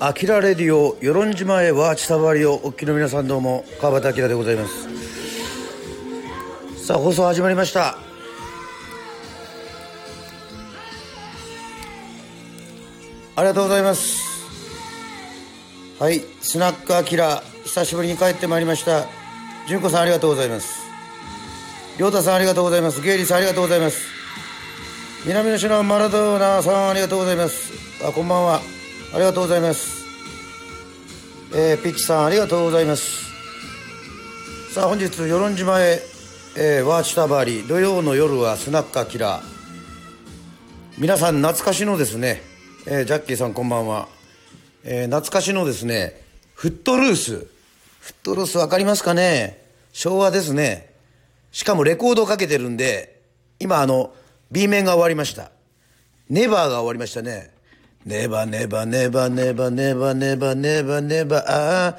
アキラレディオ与論島へは千葉りをお聞きの皆さんどうも川端明でございます。さあ放送始まりました。ありがとうございます。はいスナックアキラ久しぶりに帰ってまいりました。純子さんありがとうございます。亮太さんありがとうございます。ゲイリーさんありがとうございます。南の島マラドーナさんありがとうございます。あこんばんは。ありがとうございます。えー、ピッチさんありがとうございます。さあ本日与論島へ、えー、ワーチタバーリ土曜の夜はスナックアキラー。皆さん懐かしのですね、えー、ジャッキーさんこんばんは、えー、懐かしのですねフットルース。フットルース分かりますかね？昭和ですね。しかもレコードをかけてるんで今あの B 面が終わりました。ネバーが終わりましたね。ネバネバネバネバネバネバネバネバああ。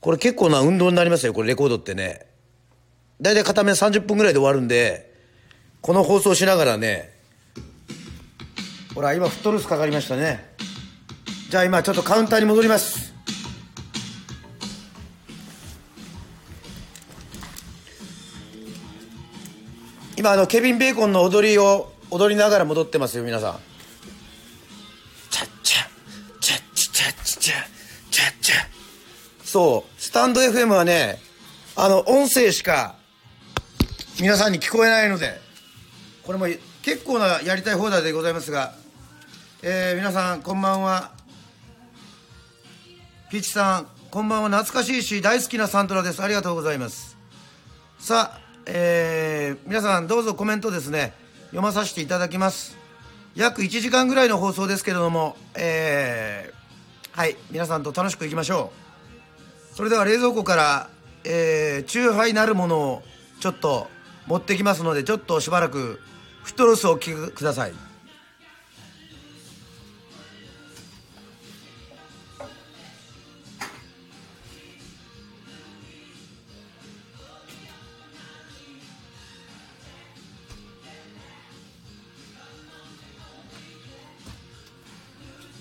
これ結構な運動になりますよ、これレコードってね。だいたい片面30分ぐらいで終わるんで、この放送しながらね、ほら、今フットルースかかりましたね。じゃあ今ちょっとカウンターに戻ります。今あのケビン・ベーコンの踊りを踊りながら戻ってますよ皆さんそう。スタンド FM はねあの音声しか皆さんに聞こえないのでこれも結構なやりたい放題でございますが、えー、皆さんこんばんは。ピッチさんこんばんは。懐かしいし大好きなサントラです。ありがとうございます。さあえー、皆さんどうぞコメントですね。読まさせていただきます。約1時間ぐらいの放送ですけれども、えー、はい。皆さんと楽しくいきましょう。それでは冷蔵庫から、えー、チューハイなるものをちょっと持ってきますのでちょっとしばらくフットロスをお聞きください。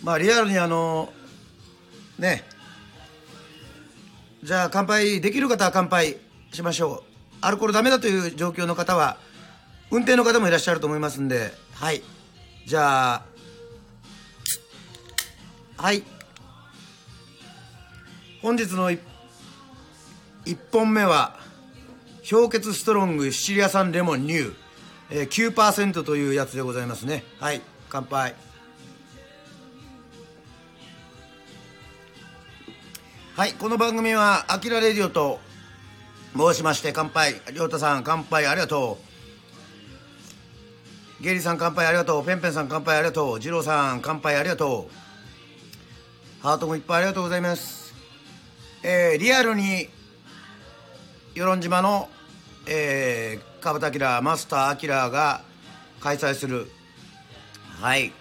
まあリアルにあのねじゃあ乾杯できる方は乾杯しましょう。アルコールダメだという状況の方は運転の方もいらっしゃると思いますんで。はい。じゃあはい。本日の 1, 1本目は氷結ストロングシチリア産レモンニュー、えー、9%というやつでございますね。はい。乾杯はいこの番組は「あきらレディオ」と申しまして乾杯。亮太さん乾杯ありがとう。ゲリさん乾杯ありがとう。ペンペンさん乾杯ありがとう。二郎さん乾杯ありがとう。ハートもいっぱいありがとうございます。えー、リアルに与論島のえー、川端明マスター明が開催するはい。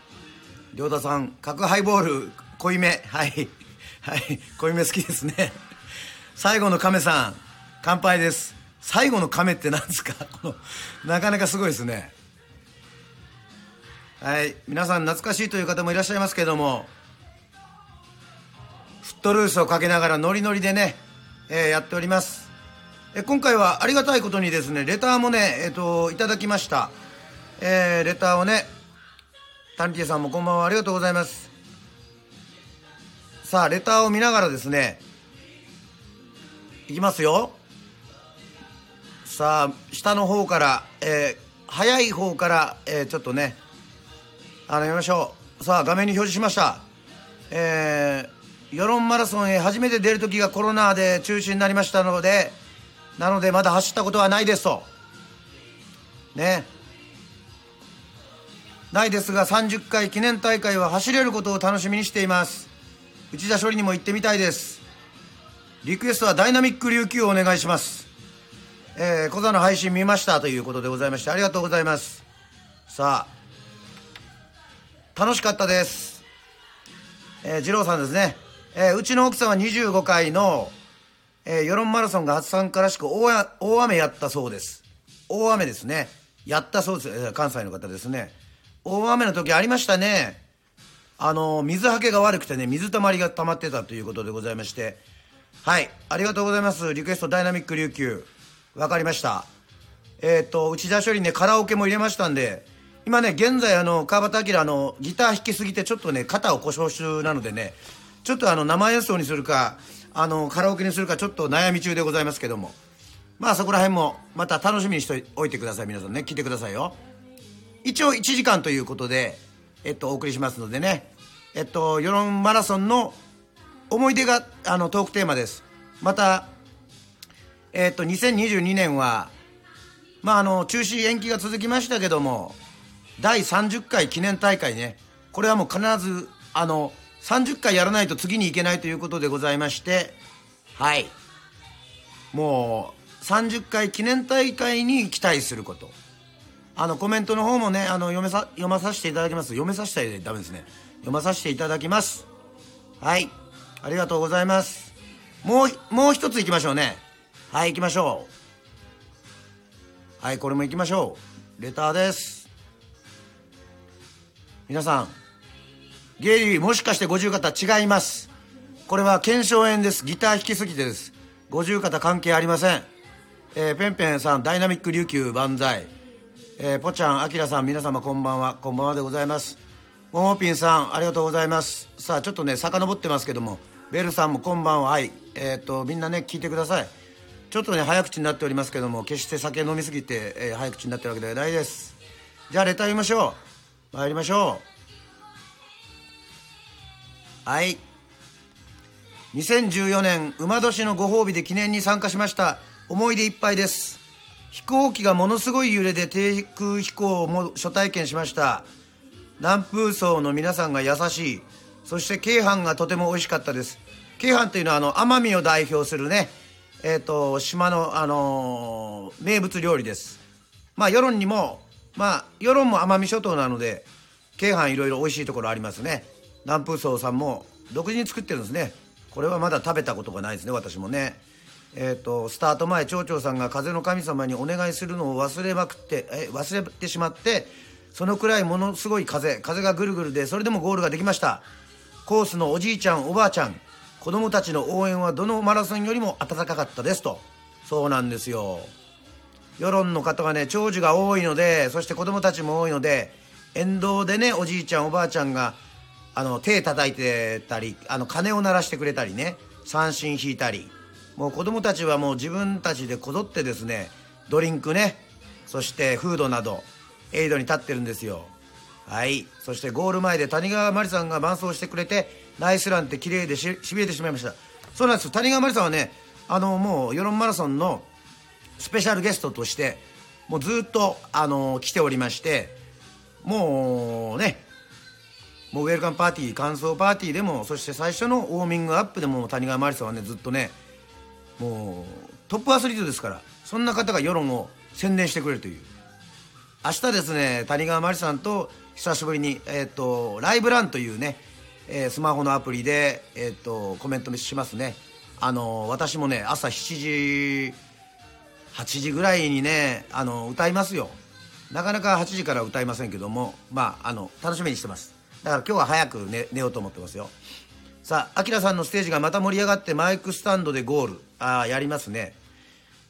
亮太さん角ハイボール濃いめはい。はい濃いめ好きですね。最後の亀さん乾杯です。最後の亀って何ですか？このなかなかすごいですね。はい皆さん懐かしいという方もいらっしゃいますけどもフットルースをかけながらノリノリでね、えー、やっております。え今回はありがたいことにですねレターもねえっ、ー、といただきました。えー、レターをねタンティエさんもこんばんはありがとうございます。さあレターを見ながらですねいきますよ。さあ下の方から、えー、早い方から、えー、ちょっとねあのやりましょう。さあ画面に表示しました。えー、世論マラソンへ初めて出る時がコロナで中止になりましたのでなのでまだ走ったことはないですと。ね。ないですが30回記念大会は走れることを楽しみにしています。内田処理にも行ってみたいです。リクエストはダイナミック琉球をお願いします。えー、小座の配信見ましたということでございましてありがとうございます。さあ楽しかったです。えー、二郎さんですね、えー、うちの奥さんは25回の、えー、世論マラソンが初参加らしく大大雨やったそうです。大雨ですね。やったそうです、えー、関西の方ですね。大雨の時ありましたね。あの水はけが悪くてね水たまりが溜まってたということでございまして。はい。ありがとうございます。リクエストダイナミック琉球。わかりました。えっ、ー、と内田処理ねカラオケも入れましたんで。今ね現在あの川端明のギター弾きすぎてちょっとね肩を故障中なのでねちょっとあの生演奏にするかあのカラオケにするかちょっと悩み中でございますけども。まあそこら辺もまた楽しみにしておいてください。皆さんね聞いてくださいよ。一応1時間ということでえっとお送りしますのでね。えっと世論マラソンの思い出があのトークテーマです。またえっと2022年はまああの中止延期が続きましたけども第30回記念大会ねこれはもう必ずあの30回やらないと次に行けないということでございましてはい。もう30回記念大会に期待すること。あのコメントの方もねあの読めさ読まさせていただきます。読めさせたらダメですね。読まさせていただきます。はい。ありがとうございます。もうもう一ついきましょうね。はい行きましょう。はいこれも行きましょう。レターです。皆さんゲイリーもしかして五十肩違います。これは腱鞘炎です。ギター弾きすぎてです。五十肩関係ありません。えー、ペンペンさんダイナミック琉球万歳。えー、ぽちゃんあきらさん皆様こんばんは。こんばんはでございます。ももぴんさんありがとうございます。さあちょっとね遡ってますけどもベルさんもこんばんは。はい。えっ、ー、とみんなね聞いてください。ちょっとね早口になっておりますけども決して酒飲みすぎて、えー、早口になってるわけではないです。じゃあレター読みましょう。参りましょう。はい。2014年馬年のご褒美で記念に参加しました思い出いっぱいです。飛行機がものすごい揺れで低空飛行も初体験しました。南風荘の皆さんが優しい。そして京阪がとても美味しかったです。京阪というのはあの奄美を代表するねえっ、ー、と島のあのー、名物料理です。まあ世論にもまあ世論も奄美諸島なので京阪いろいろ美味しいところありますね。南風荘さんも独自に作ってるんですね。これはまだ食べたことがないですね私もね。えーと、スタート前町長さんが風の神様にお願いするのを忘れまくってえ忘れてしまってそのくらいものすごい風風がぐるぐるでそれでもゴールができました。コースのおじいちゃんおばあちゃん子供たちの応援はどのマラソンよりも温かかったですと。そうなんですよ。世論の方がね長寿が多いのでそして子供たちも多いので沿道でねおじいちゃんおばあちゃんがあの手叩いてたりあの鐘を鳴らしてくれたりね三振引いたりもう子供たちはもう自分たちでこぞってですねドリンクねそしてフードなどエイドに立ってるんですよ。はい。そしてゴール前で谷川真理さんが伴走してくれてナイスランって綺麗でしびれてしまいました。そうなんです谷川真理さんはねあのもう世論マラソンのスペシャルゲストとしてもうずっとあの来ておりましてもうねもうウェルカムパーティー感想パーティーでもそして最初のウォーミングアップでも谷川真理さんはねずっとねもうトップアスリートですからそんな方が世論を宣伝してくれるという。明日ですね谷川真理さんと久しぶりに、えーと、ライブランというね、えー、スマホのアプリで、えーと、コメントしますね。あの私もね朝7時8時ぐらいにねあの歌いますよ。なかなか8時から歌いませんけどもまああの楽しみにしてます。だから今日は早く寝寝ようと思ってますよ。さあらさんのステージがまた盛り上がってマイクスタンドでゴール。ああやりますね、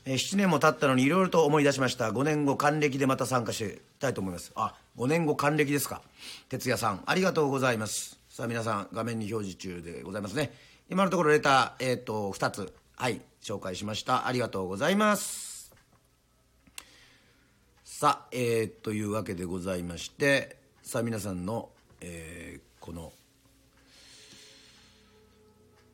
えー、7年も経ったのにいろいろと思い出しました。5年後還暦でまた参加したいと思います。あ5年後還暦ですか。哲也さんありがとうございます。さあ皆さん画面に表示中でございますね。今のところレター、えーと、2つはい紹介しました。ありがとうございます。さあえー、というわけでございましてさあ皆さんのえー、この、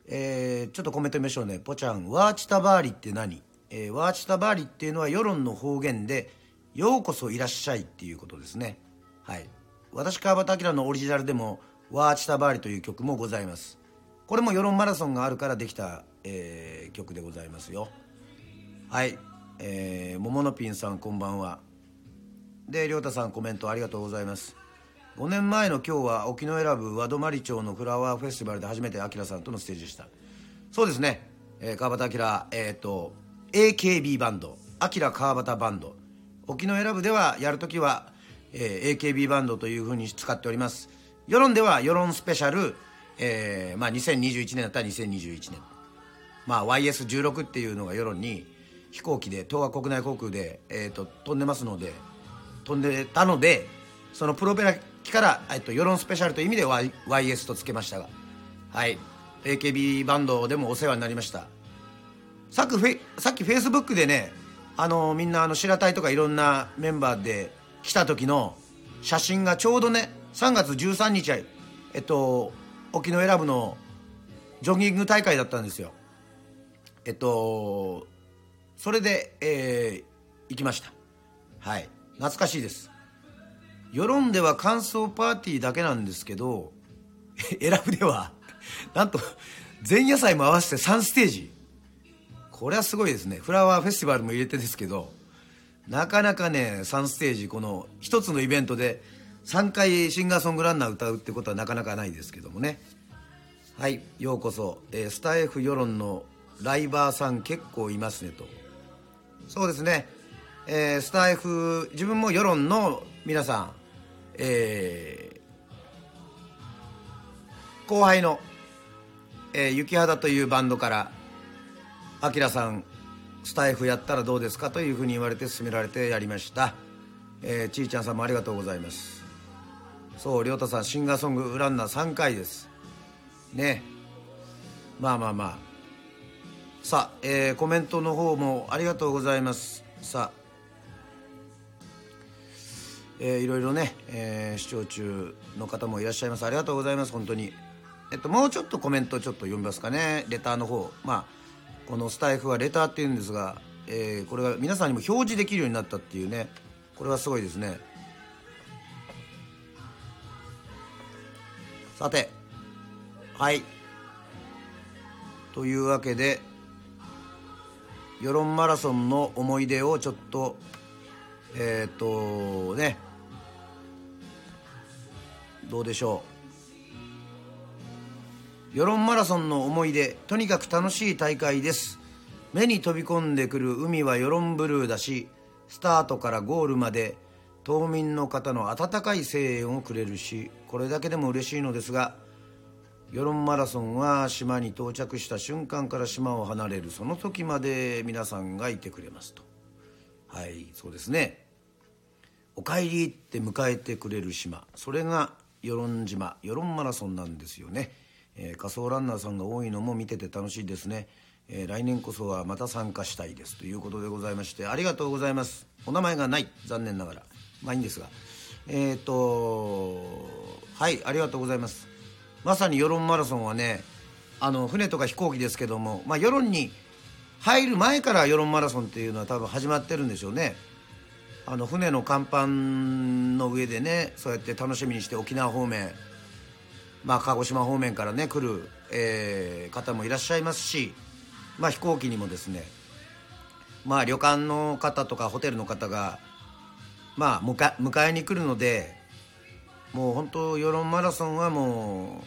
えー、ちょっとコメント見ましょうね。ポちゃんワーチタバーリって何、えー、ワーチタバーリっていうのは世論の方言で「ようこそいらっしゃい」っていうことですね。はい。私川端明のオリジナルでも「ワーチタバーリ」という曲もございます。これも世論マラソンがあるからできた、えー、曲でございますよ。はい。えー、桃のピンさんこんばんは。で亮太さんコメントありがとうございます。5年前の今日は沖永良部和泊町のフラワーフェスティバルで初めてアキラさんとのステージでした。そうですね、えー、川端明えっ、ー、と AKB バンド。アキラ川端バンド。沖永良部ではやるときは、えー、AKB バンドというふうに使っております。世論では世論スペシャル、えーまあ、2021年だったら2021年、まあ、YS16 っていうのが世論に飛行機で東亜国内航空で、えーと、飛んでますので飛んでたのでそのプロペラから、えっと、世論スペシャルという意味で y YS とつけましたが。はい。AKB バンドでもお世話になりました。さっきフェさっきフェイスブックでねあのみんなあの白隊とかいろんなメンバーで来た時の写真がちょうどね3月13日えっと沖永良部のジョギング大会だったんですよ。えっとそれで、えー、行きました。はい。懐かしいです。世論では感想パーティーだけなんですけど 選ぶではなんと前夜祭も合わせて3ステージ。これはすごいですね。フラワーフェスティバルも入れてですけどなかなかね3ステージこの1つのイベントで3回シンガーソングランナー歌うってことはなかなかないですけどもね。はいようこそ、えー、スタイフ世論のライバーさん結構いますねと。そうですね、えー、スタイフ自分も世論の皆さんえー、後輩の、えー、雪肌というバンドから「あきらさんスタイフやったらどうですか?」というふうに言われて勧められてやりました、えー、ちいちゃんさんもありがとうございます。そう亮太さんシンガーソングランナー3回です。ね。まあまあまあ。さあ、えー、コメントの方もありがとうございます。さあえー、いろいろね、えー、視聴中の方もいらっしゃいます。ありがとうございます。本当に。えっともうちょっとコメントちょっと読みますかね。レターの方。まあこのスタイフはレターっていうんですが、えー、これが皆さんにも表示できるようになったっていうね。これはすごいですね。さて。はい。というわけで世論マラソンの思い出をちょっとえっ、とね。どうでしょう。世論マラソンの思い出とにかく楽しい大会です。目に飛び込んでくる海は世論ブルーだしスタートからゴールまで島民の方の温かい声援をくれるしこれだけでも嬉しいのですが世論マラソンは島に到着した瞬間から島を離れるその時まで皆さんがいてくれますと。はいそうですね。お帰りって迎えてくれる島。それが与論島与論マラソンなんですよね、えー、仮想ランナーさんが多いのも見てて楽しいですね、えー、来年こそはまた参加したいですということでございましてありがとうございます。お名前がない。残念ながら。まあいいんですが。えっ、ー、とはいありがとうございます。まさに世論マラソンはねあの船とか飛行機ですけども、まあ、世論に入る前から世論マラソンっていうのは多分始まってるんでしょうね。あの船の甲板の上でねそうやって楽しみにして沖縄方面まあ鹿児島方面からね来る、えー、方もいらっしゃいますしまあ飛行機にもですねまあ旅館の方とかホテルの方がまあ迎えに来るのでもう本当世論マラソンはも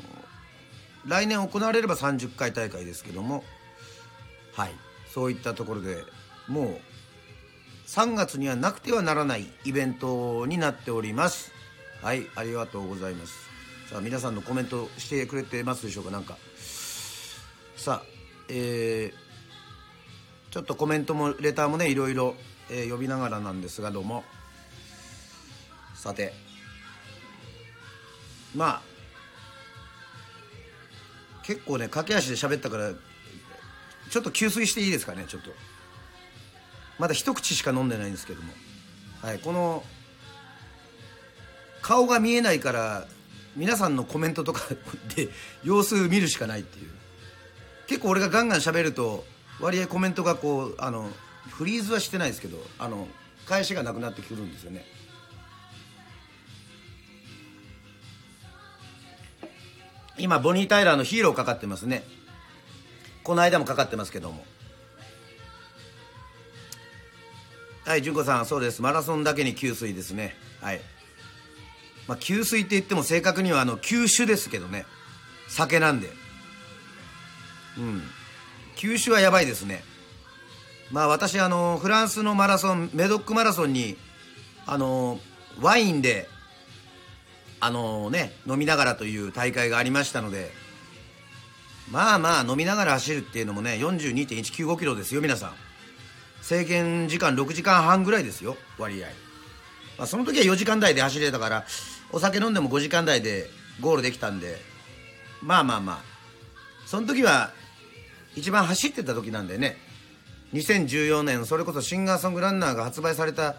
う来年行われれば30回大会ですけどもはいそういったところでもう3月にはなくてはならないイベントになっております。はいありがとうございます。さあ皆さんのコメントしてくれてますでしょうか？なんか。さあえー、ちょっとコメントもレターもねいろいろ、えー、呼びながらなんですがどうも。さて。まあ結構ね駆け足で喋ったからちょっと給水していいですかねちょっと。まだ一口しか飲んでないんですけども、はい、この顔が見えないから皆さんのコメントとか で様子見るしかないっていう。結構俺がガンガン喋ると割合コメントがこうあのフリーズはしてないですけどあの返しがなくなってくるんですよね。今ボニー・タイラーのヒーローかかってますね。この間もかかってますけども。はい純子さんそうです。マラソンだけに給水ですね。はい。まあ給水って言っても正確にはあの給酒ですけどね。酒なんで。うん。給酒はやばいですね。まあ私あのフランスのマラソンメドックマラソンにあのワインであのね飲みながらという大会がありましたのでまあまあ飲みながら走るっていうのもね42.195キロですよ皆さん。制限時間6時間半ぐらいですよ割合、まあ、その時は4時間台で走れたからお酒飲んでも5時間台でゴールできたんで。まあまあまあ。その時は一番走ってた時なんでね。2014年それこそシンガーソングランナーが発売された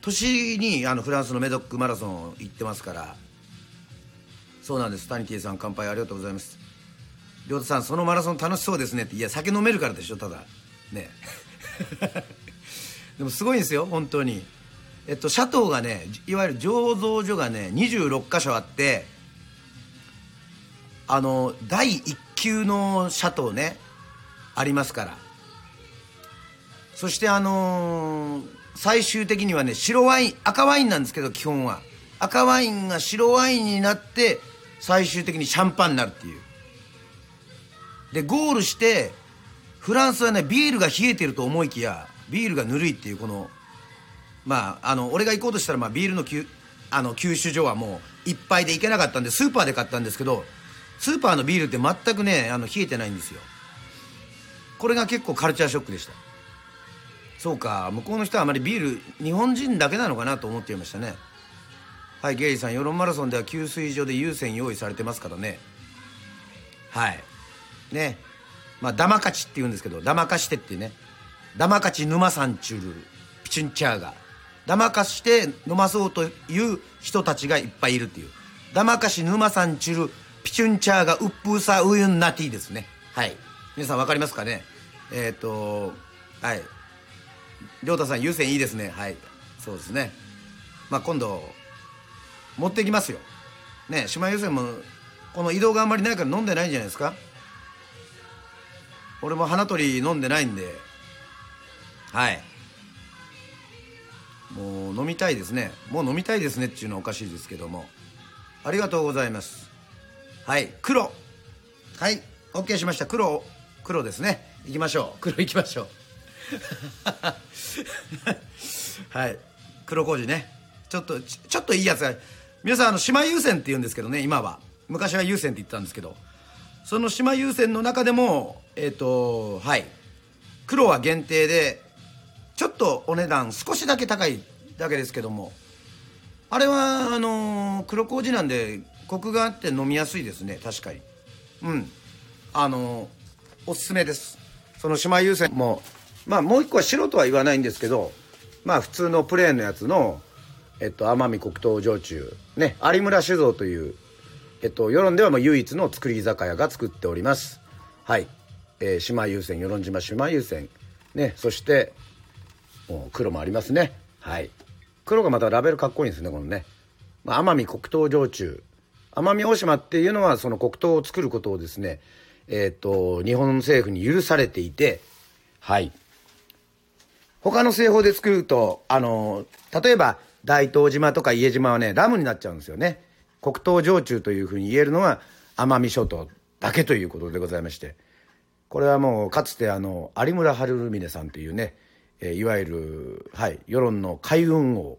年にあのフランスのメドックマラソン行ってますから。そうなんです。谷圭さん乾杯ありがとうございます。亮太さんそのマラソン楽しそうですねって。いや酒飲めるからでしょただ。ね。でもすごいんですよ本当に。えっとシャトーがねいわゆる醸造所がね26箇所あってあの第1級のシャトーねありますから。そしてあのー、最終的にはね白ワイン赤ワインなんですけど基本は。赤ワインが白ワインになって最終的にシャンパンになるっていう。でゴールしてフランスはねビールが冷えてると思いきやビールがぬるいっていうこのまああの俺が行こうとしたら、まあ、ビールのきあの給酒所はもういっぱいで行けなかったんでスーパーで買ったんですけどスーパーのビールって全くねあの冷えてないんですよ。これが結構カルチャーショックでした。そうか向こうの人はあまりビール日本人だけなのかなと思っていましたね。はいゲイリーさん世論マラソンでは給水所で優先用意されてますからね。はい。ね。まあダマカチって言うんですけどダマカしてってねダマカチ沼さんちゅるピチュンチャーが。ダマかして飲まそうという人たちがいっぱいいるっていう。ダマかし沼さんちゅるピチュンチャーがウップーサウユンナティですね。はい。皆さん分かりますかね？えっ、ー、とはい。亮太さん優先いいですね。はい。そうですね。まあ今度持ってきますよ。ね島優先もこの移動があんまりないから飲んでないんじゃないですか？俺も花鳥飲んでないんで。はい。もう飲みたいですね。もう飲みたいですねっていうのはおかしいですけども。ありがとうございます。はい。黒。はい。OK しました。黒。黒ですね。行きましょう。黒行きましょう。はい。黒麹ね。ちょっとちょっといいやつが。皆さんあの島優先って言うんですけどね今は。昔は優先って言ったんですけど。その島優先の中でもえっ、ー、とはい。黒は限定でちょっとお値段少しだけ高いだけですけども。あれはあのー、黒麹なんでコクがあって飲みやすいですね。確かに。うん。あのー、おすすめです。その島優先もまあもう一個は白とは言わないんですけどまあ普通のプレーンのやつのえっと奄美黒糖焼酎。ね。有村酒造というえっと世論ではもう唯一の作り居酒屋が作っております。はい、えー、島優先与論島島優先。ねそしてもう黒もありますね。はい。黒がまたラベルかっこいいんですねこのね、まあ、奄美黒糖焼酎。奄美大島っていうのはその黒糖を作ることをですねえっ、と日本政府に許されていてはい。他の製法で作るとあの例えば大東島とか伊江島はねラムになっちゃうんですよね。黒糖焼酎というふうに言えるのは奄美諸島だけということでございまして。これはもうかつてあの有村晴峰さんというね、えー、いわゆる、はい、世論の海運王、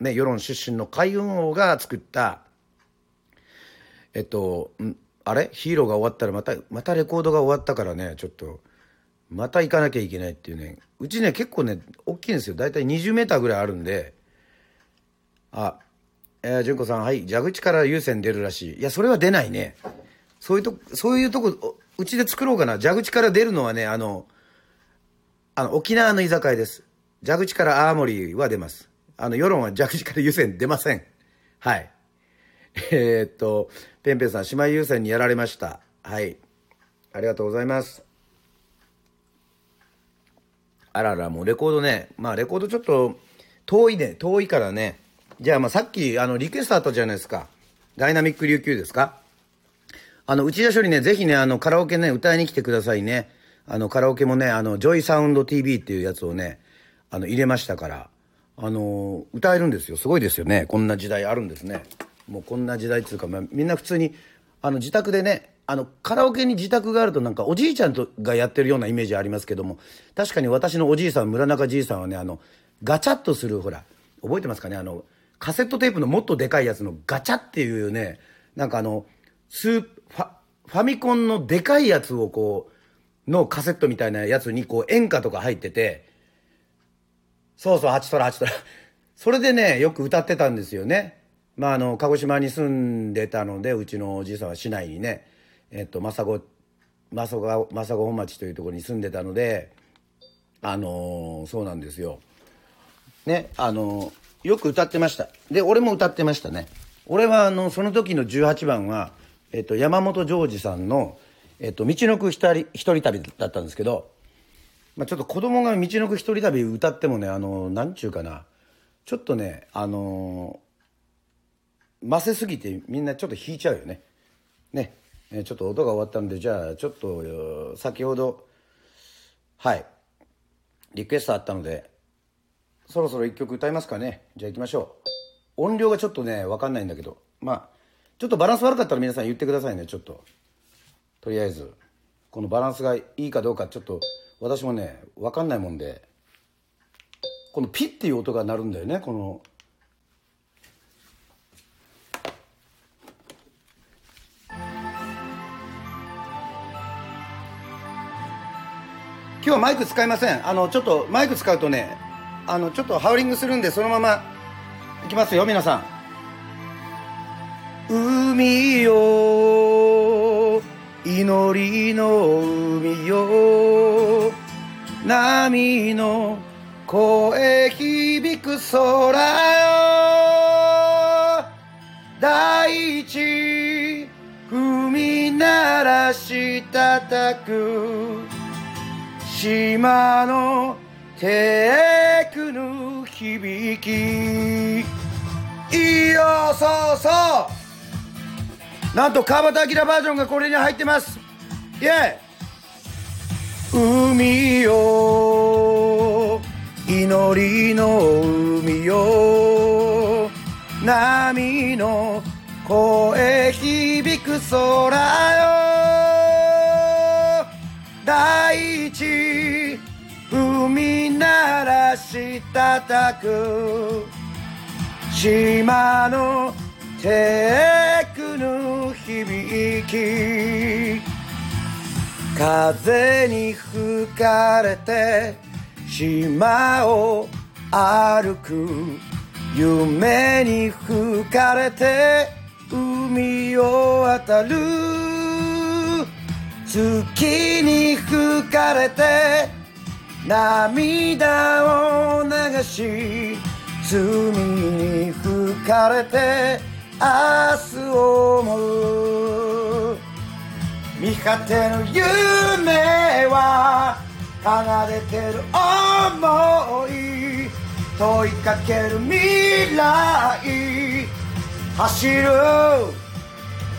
ね、世論出身の海運王が作ったえっとあれ？ヒーローが終わったらまたまたレコードが終わったからねちょっとまた行かなきゃいけないっていうねうちね結構ね大きいんですよ大体20メーターぐらいあるんであえー、純子さん、はい、蛇口から優先出るらしい。いや、それは出ないね。そういうとこ、そういうとこ、うちで作ろうかな。蛇口から出るのはね、あの、あの、沖縄の居酒屋です。蛇口から青森は出ます。あの、世論は蛇口から優先出ません。はい。えー、っと、ペンペンさん、姉妹優先にやられました。はい。ありがとうございます。あらら、もうレコードね。まあ、レコードちょっと、遠いね。遠いからね。じゃあ、まあ、さっき、あの、リクエストあったじゃないですか。ダイナミック琉球ですかあの、内田処理ね、ぜひね、あの、カラオケね、歌いに来てくださいね。あの、カラオケもね、あの、 JOYSOUND TV っていうやつをね、あの、入れましたから、あの、歌えるんですよ。すごいですよね。こんな時代あるんですね。もうこんな時代っていうか、まあ、みんな普通に、あの、自宅でね、あの、カラオケに自宅があるとなんかおじいちゃんとがやってるようなイメージありますけども、確かに私のおじいさん、村中じいさんはね、あの、ガチャッとする、ほら、覚えてますかね？あの、カセットテープのもっとでかいやつのガチャっていうね、なんかあの、スーファ、ファミコンのでかいやつをこう、のカセットみたいなやつにこう演歌とか入ってて、そうそう、8トラ8トラ。それでね、よく歌ってたんですよね。まああの、鹿児島に住んでたので、うちのおじいさんは市内にね、えっと、政子、政子、政子本町というところに住んでたので、あのーそうなんですよ。ね、あのーよく歌ってました。で、俺も歌ってましたね。俺は、あの、その時の18番は、えっと、山本譲二さんの、えっと、道のく一人一人旅だったんですけど、まあ、ちょっと子供が道のく一人旅歌ってもね、あの、なんちゅうかな、ちょっとね、あの、ませすぎてみんなちょっと弾いちゃうよね。ね。えちょっと音が終わったんで、じゃあ、ちょっと、先ほど、はい、リクエストあったので、そろそろ一曲歌いますかね。じゃあ行きましょう。音量がちょっとね、わかんないんだけど、まあ、ちょっとバランス悪かったら皆さん言ってくださいね、ちょっと。とりあえず、このバランスがいいかどうか、ちょっと、私もね、わかんないもんで、このピッっていう音が鳴るんだよね、この、今日はマイク使いません。あの、ちょっとマイク使うとね、あの、ちょっとハウリングするんで、そのまま、いきますよ、皆さん。海よ、祈りの海よ、波の声響く空よ、大地、踏み鳴らし叩く、島のテクの響き。いいよそうそう。なんと川端明バージョンがこれに入ってます。イェイ。海よ祈りの海よ波の声響く空よ。大地海鳴らし叩く。島のテクの響き。風に吹かれて島を歩く。夢に吹かれて海を渡る。月に吹かれて涙を流し罪に吹かれて明日を思う見果ての夢は離れてる思い問いかける未来走る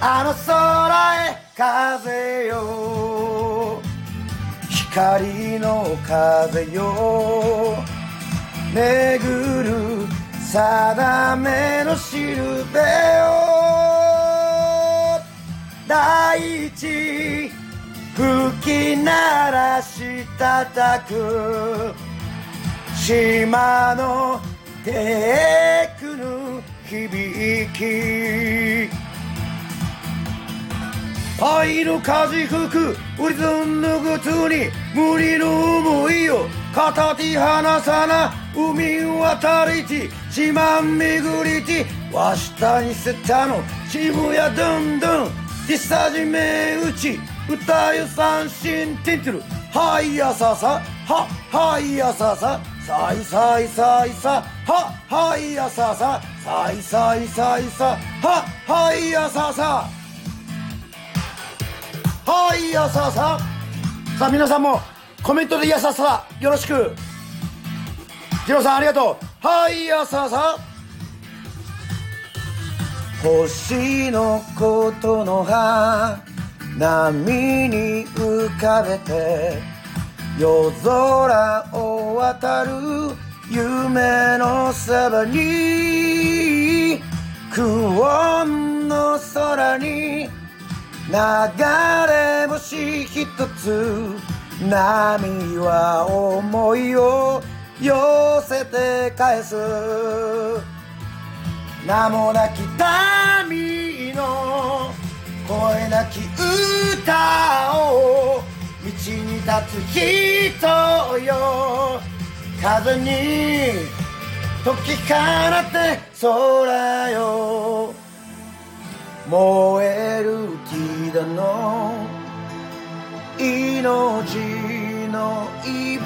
あの空へ風よ。光の風よ。巡る定めのしるべよ大地吹き鳴らし叩く島のテクの響き。愛の風吹くウリズンのぐつに無理の思いを片手離さな海渡りて島巡りてわしたにせたの。渋谷どんどん手さじめ打ち歌よ三振てんてるはいやささ。ははいやささ。さいさいさいさ。ははいやささ。さいさいさいさ。ははいやささ。はいやささ。さあ皆さんもコメントでやささ。よろしく。ジローさんありがとう。はいやささ星のことの葉波に浮かべて夜空を渡る夢のそばに久遠の空に流れ星一つ波は思いを寄せて返す。名もなき民の声なき歌を道に立つ人よ。風に解き放って空よ。燃えるティダの命。の息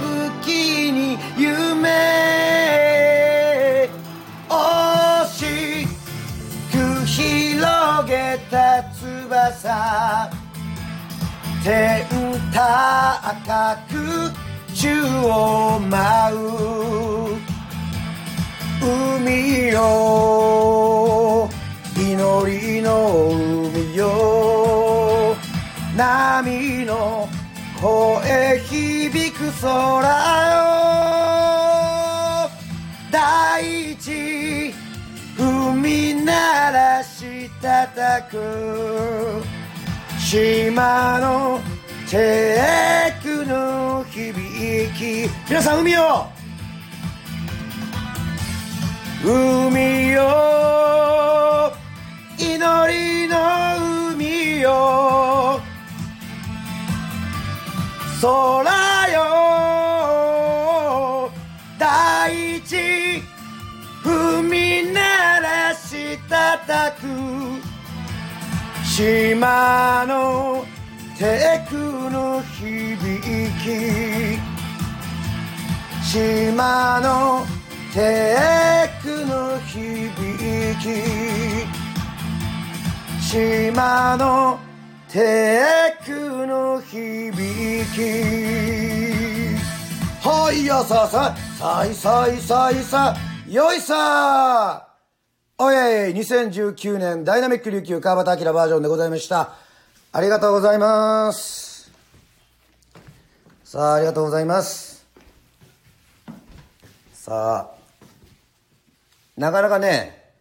吹に夢惜しく広げた翼天高く宙を舞う。海よ祈りの海よ。波の声響く空よ大地海ならし叩く島のテクの響き皆さん海よ海よ祈りの海よ空よ大地踏み鳴らし叩く島のテクの響き島のテクの響き島のテクの響き。はいやさささいさいさいさよいさおい2019年ダイナミック琉球川端明バージョンでございましたありがとうございますさあありがとうございますさあなかなかね、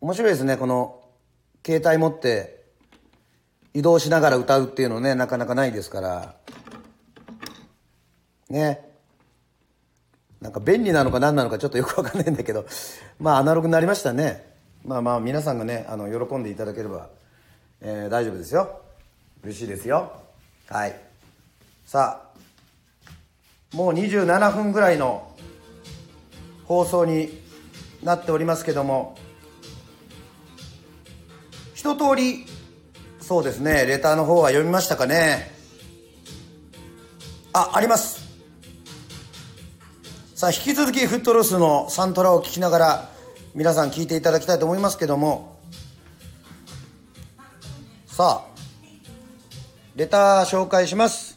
面白いですね、この、携帯持って移動しながら歌うっていうのね、なかなかないですから。ね。なんか便利なのか何なのかちょっとよくわかんないんだけど、まあアナログになりましたね。まあまあ皆さんがね、あの、喜んでいただければ、えー、大丈夫ですよ。嬉しいですよ。はい。さあ、もう27分ぐらいの放送になっておりますけども一通りそうですね。レターの方は読みましたかね？ああります。さあ引き続きフットロスのサントラを聴きながら皆さん聞いていただきたいと思いますけども。さあレター紹介します。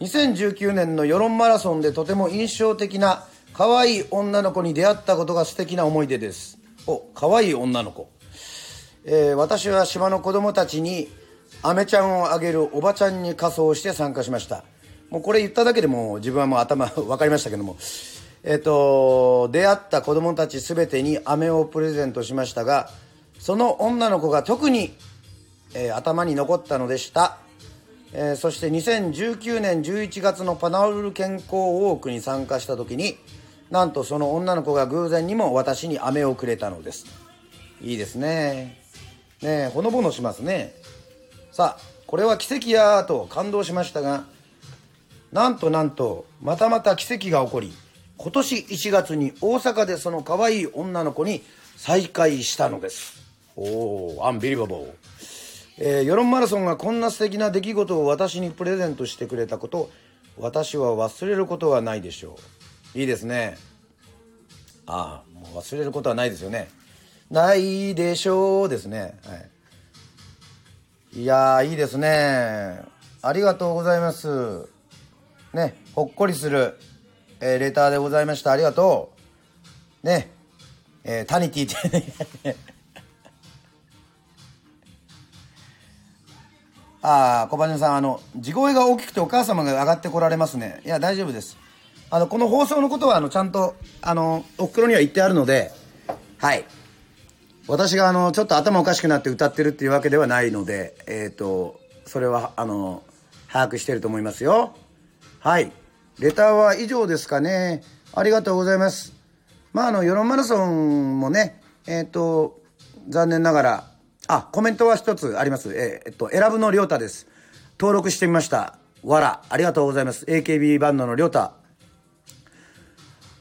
2019年の世論マラソンでとても印象的な可愛い女の子に出会ったことが素敵な思い出です。お、可愛い女の子。えー、私は島の子供たちに、アメちゃんをあげるおばちゃんに仮装して参加しました。もうこれ言っただけでも自分はもう頭分かりましたけども。えっ、ー、と、出会った子供たち全てに飴をプレゼントしましたが、その女の子が特に、えー、頭に残ったのでした。えー、そして2019年11月のパナウル健康ウォークに参加した時に、なんとその女の子が偶然にも私に飴をくれたのですいいですねねほのぼのしますね。さあこれは奇跡やと感動しましたがなんとなんとまたまた奇跡が起こり今年1月に大阪でその可愛い女の子に再会したのです。おおアンビリバボーえー、世論マラソンがこんな素敵な出来事を私にプレゼントしてくれたこと私は忘れることはないでしょう。いいですね。ああもう忘れることはないですよねないでしょうですね。はい。いやいいですね。ありがとうございます。ねほっこりする、えー、レターでございました。ありがとう。ねえー、タニティって ああ小羽さんあの地声が大きくてお母様が上がってこられますね。いや大丈夫です。あの、この放送のことは、あの、ちゃんと、あの、お袋には言ってあるので、はい。私が、あの、ちょっと頭おかしくなって歌ってるっていうわけではないので、えっ、ー、と、それは、あの、把握してると思いますよ。はい。レターは以上ですかね。ありがとうございます。まあ、あの、世論マラソンもね、えっ、と、残念ながら、あ、コメントは一つあります。えーえっと、選ぶのりょうたです。登録してみました。わら、ありがとうございます。AKB バンドのりょうた。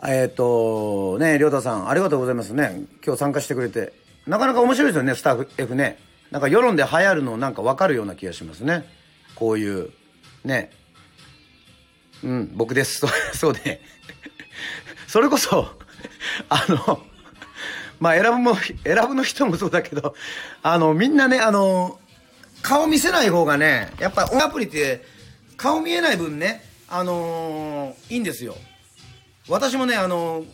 えっ、と、ね、りょうたさん、ありがとうございますね。今日参加してくれて。なかなか面白いですよね、スタッフ F ね。なんか世論で流行るのなんかわかるような気がしますね。こういう、ね。うん、僕です。そうそうね。それこそ、あの、まあ選ぶも、選ぶの人もそうだけど、あの、みんなね、あの、顔見せない方がね、やっぱ音アプリって顔見えない分ね、あのーいいんですよ。私もね、あのー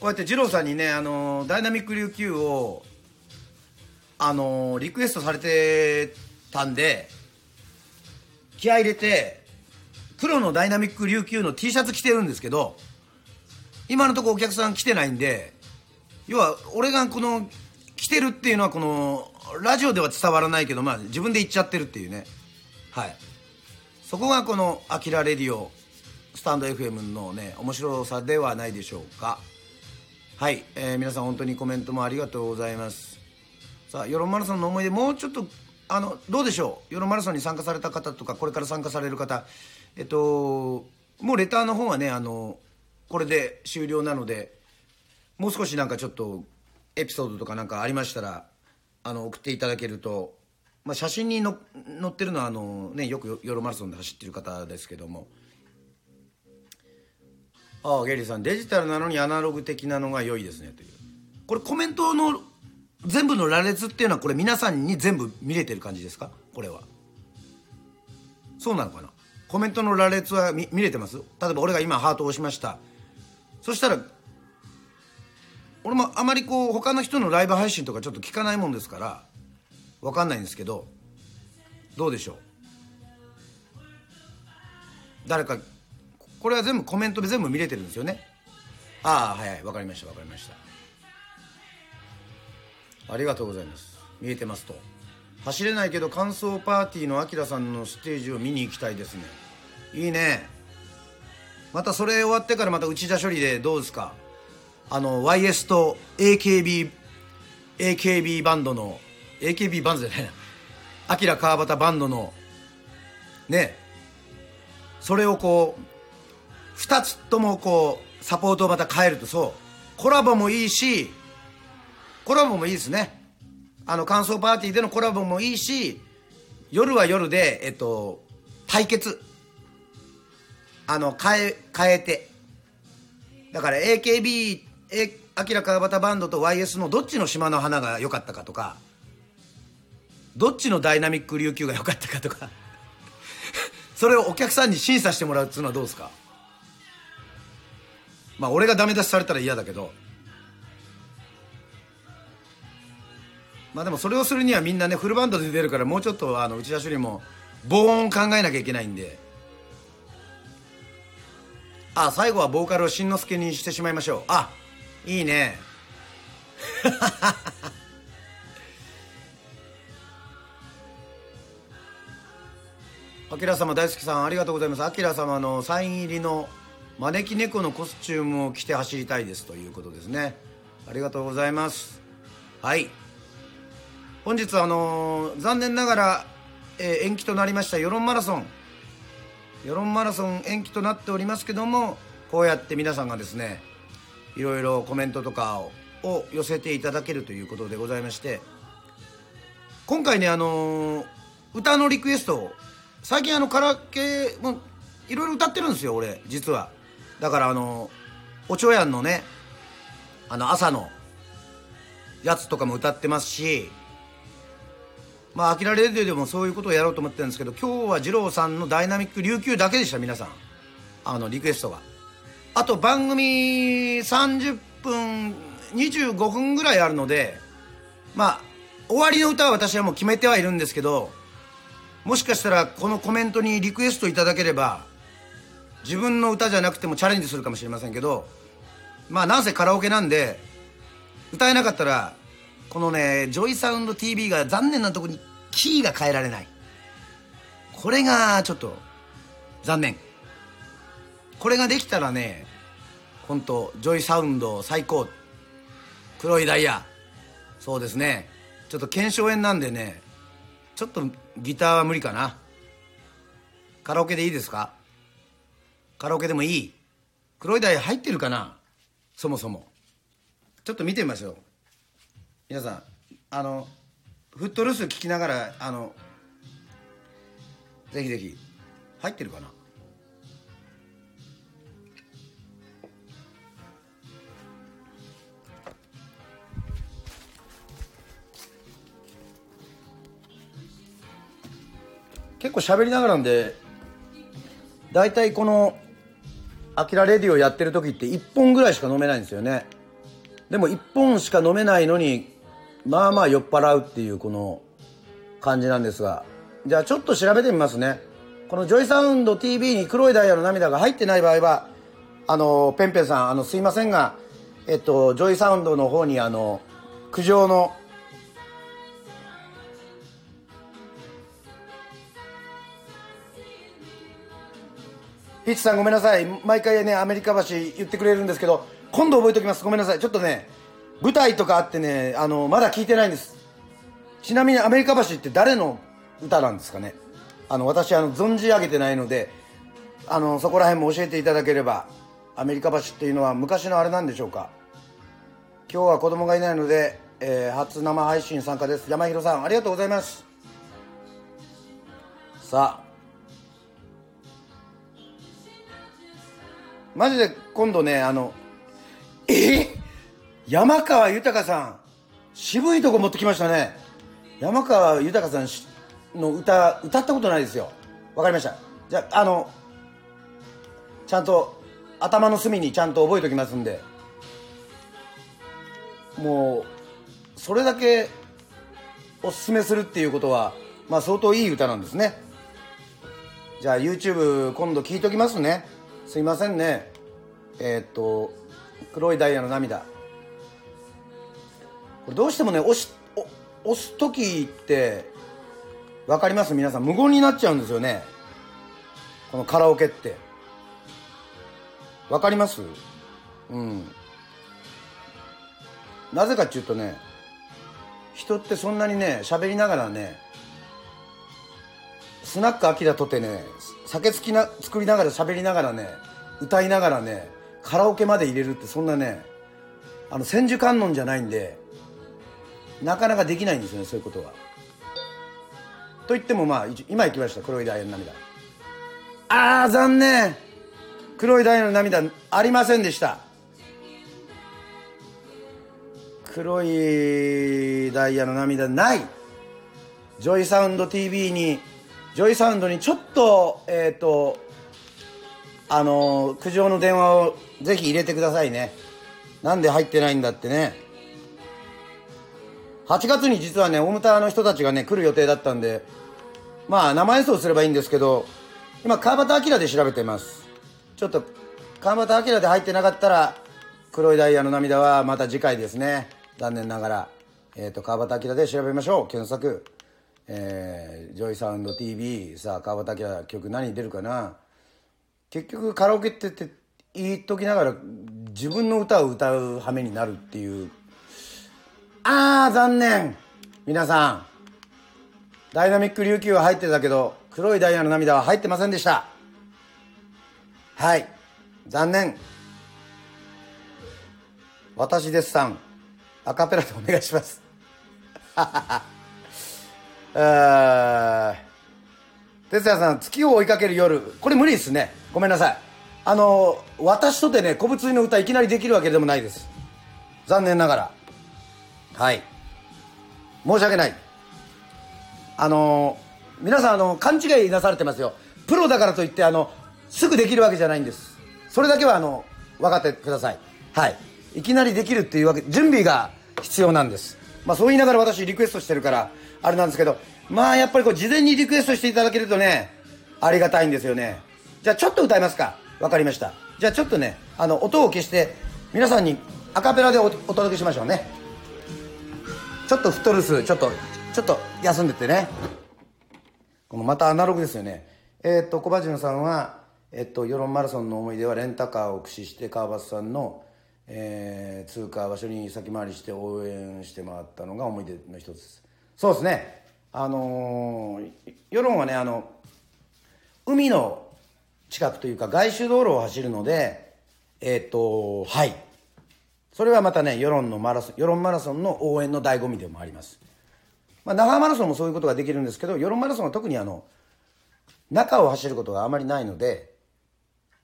こうやって二郎さんにね、あのダイナミック琉球を、あのリクエストされてたんで、気合入れて、黒のダイナミック琉球の T シャツ着てるんですけど、今のところお客さん来てないんで、要は俺がこの来てるっていうのはこのラジオでは伝わらないけどまあ自分で言っちゃってるっていうね。はい。そこがこの「アキラレディオ」スタンド FM のね面白さではないでしょうか。はい、えー皆さん本当にコメントもありがとうございます。さあ世論マラソンの思い出もうちょっとあのどうでしょう？世論マラソンに参加された方とかこれから参加される方。えっともうレターの方はねあのこれで終了なのでもう少しなんかちょっとエピソードとかなんかありましたらあの送っていただけると、まあ、写真にの載ってるのはあの、ね、よく夜マラソンで走ってる方ですけども。ああゲリーさんデジタルなのにアナログ的なのが良いですねという。これコメントの全部の羅列っていうのはこれ皆さんに全部見れてる感じですか？これは。そうなのかな？コメントの羅列は見見れてます？例えば俺が今ハートを押しました。そしたら俺もあまりこう他の人のライブ配信とかちょっと聞かないもんですから分かんないんですけどどうでしょう？誰かこれは全部コメントで全部見れてるんですよね。ああはいはい分かりました分かりました。ありがとうございます。見えてますと。走れないけど感想パーティーのアキラさんのステージを見に行きたいですね。いいね。またそれ終わってからまた内田処理でどうですか？あの YS と AKB AKB バンドの AKB バンドじゃない。なアキラ川端バンドのね。それをこう2つともこうサポートをまた変えるとそう。コラボもいいしコラボもいいですね。あの感想パーティーでのコラボもいいし夜は夜でえっと対決。あの変え変えて。だから AKB えアキラ川端バンドと YS のどっちの島の花が良かったかとかどっちのダイナミック琉球が良かったかとか。それをお客さんに審査してもらうっていうのはどうですか？まあ俺がダメ出しされたら嫌だけど。まあでもそれをするにはみんなねフルバンドで出るからもうちょっとあの内田処理も防音考えなきゃいけないんで。あ最後はボーカルをしんのすけにしてしまいましょう。あいいね。あきら様大好きさんありがとうございます。あきら様のサイン入りの招き猫のコスチュームを着て走りたいですということですね。ありがとうございます。はい。本日あのー残念ながら、えー延期となりました世論マラソン。世論マラソン延期となっておりますけどもこうやって皆さんがですねいろいろコメントとかを寄せていただけるということでございまして今回ねあのー歌のリクエストを最近あのカラオケもいろいろ歌ってるんですよ俺実は。だからあのおちょやんのねあの朝のやつとかも歌ってますしまあ、アキラレディオでもそういうことをやろうと思ってるんですけど今日は二郎さんのダイナミック琉球だけでした皆さん。あのリクエストがあと番組30分25分ぐらいあるのでまあ終わりの歌は私はもう決めてはいるんですけどもしかしたらこのコメントにリクエストいただければ自分の歌じゃなくてもチャレンジするかもしれませんけどまあなんせカラオケなんで歌えなかったらこのねジョイサウンド TV が残念なとこにキーが変えられない。これがちょっと残念。これができたらね本当ジョイサウンド最高。黒いダイヤ。そうですね。ちょっと腱鞘炎なんでねちょっとギターは無理かな。カラオケでいいですか？カラオケでもいい。黒い台入ってるかな？そもそも。ちょっと見てみましょう。皆さんあのフットルース聞きながらあのぜひぜひ入ってるかな？結構喋りながらなんで大体この「アキラレディオ」やってる時って1本ぐらいしか飲めないんですよね。でも1本しか飲めないのにまあまあ酔っ払うっていうこの感じなんですが。じゃあちょっと調べてみますね。このジョイサウンド TV に黒いダイヤの涙が入ってない場合はあのペンペンさんあのすいませんがえっと JOYSOUND の方にあの苦情のピッチさんごめんなさい。毎回ねアメリカ橋言ってくれるんですけど今度覚えておきます。ごめんなさい。ちょっとね舞台とかあってねあのまだ聞いてないんです。ちなみにアメリカ橋って誰の歌なんですかね。あの私あの存じ上げてないのであのそこら辺も教えていただければアメリカ橋っていうのは昔のあれなんでしょうか。今日は子供がいないので、えー、初生配信参加です。山広さんありがとうございます。さあマジで今度ねあのえ、山川豊さん渋いとこ持ってきましたね。山川豊さんの歌歌ったことないですよ。わかりました。じゃああのちゃんと頭の隅にちゃんと覚えておきますんで。もうそれだけおすすめするっていうことはまあ相当いい歌なんですね。じゃあ YouTube 今度聞いときますね。すいませんね。えー、っと黒いダイヤの涙。これどうしてもね押し押す時って分かります？皆さん。無言になっちゃうんですよね。このカラオケって。分かります？うん。なぜかっていうとね人ってそんなにね喋りながらねスナックアキラとてね酒つきな作りながら喋りながらね歌いながらねカラオケまで入れるってそんなねあの千手観音じゃないんでなかなかできないんですよねそういうことは。と言ってもまあ今行きました黒いダイヤの涙。あー残念。黒いダイヤの涙ありませんでした。黒いダイヤの涙ない。ジョイサウンド TV にジョイサウンドにちょっとえっ、ー、とあの苦情の電話をぜひ入れてくださいね。なんで入ってないんだってね。8月に実はね大牟田の人たちがね来る予定だったんでまあ生演奏すればいいんですけど今川端明で調べてます。ちょっと川端明で入ってなかったら黒いダイヤの涙はまた次回ですね。残念ながらえっ、ー、と川端明で調べましょう。検索。えー、 JOYSOUND TV さあ川端明曲何出るかな？結局カラオケってって言っときながら自分の歌を歌う羽目になるっていう。あー残念。皆さん。ダイナミック琉球は入ってたけど黒いダイヤの涙は入ってませんでした。はい。残念。私ですさん。アカペラでお願いします。哲也さん月を追いかける夜。これ無理ですね。ごめんなさい。あの私とてね古物の歌いきなりできるわけでもないです。残念ながら。はい。申し訳ない。あの皆さんあの勘違いなされてますよ。プロだからといってあのすぐできるわけじゃないんです。それだけはあの分かってください。はい。いきなりできるっていうわけ準備が必要なんです。まあそう言いながら私リクエストしてるからあれなんですけどまあやっぱりこう事前にリクエストしていただけるとねありがたいんですよね。じゃあちょっと歌いますか。分かりました。じゃあちょっとねあの音を消して皆さんにアカペラでお届けしましょうね。ちょっとフットルスちょっとちょっと休んでてね。このまたアナログですよね。えっ、ー、と小鉢野さんはえっと世論マラソンの思い出はレンタカーを駆使して川端さんのえー、通過場所に先回りして応援して回ったのが思い出の一つです。そうですね。あのー、世論はねあの海の近くというか外周道路を走るのでえっ、ー、とはい。それはまたね世論のマラソン世論マラソンの応援の醍醐味でもあります。まあ那覇マラソンもそういうことができるんですけど世論マラソンは特にあの中を走ることがあまりないので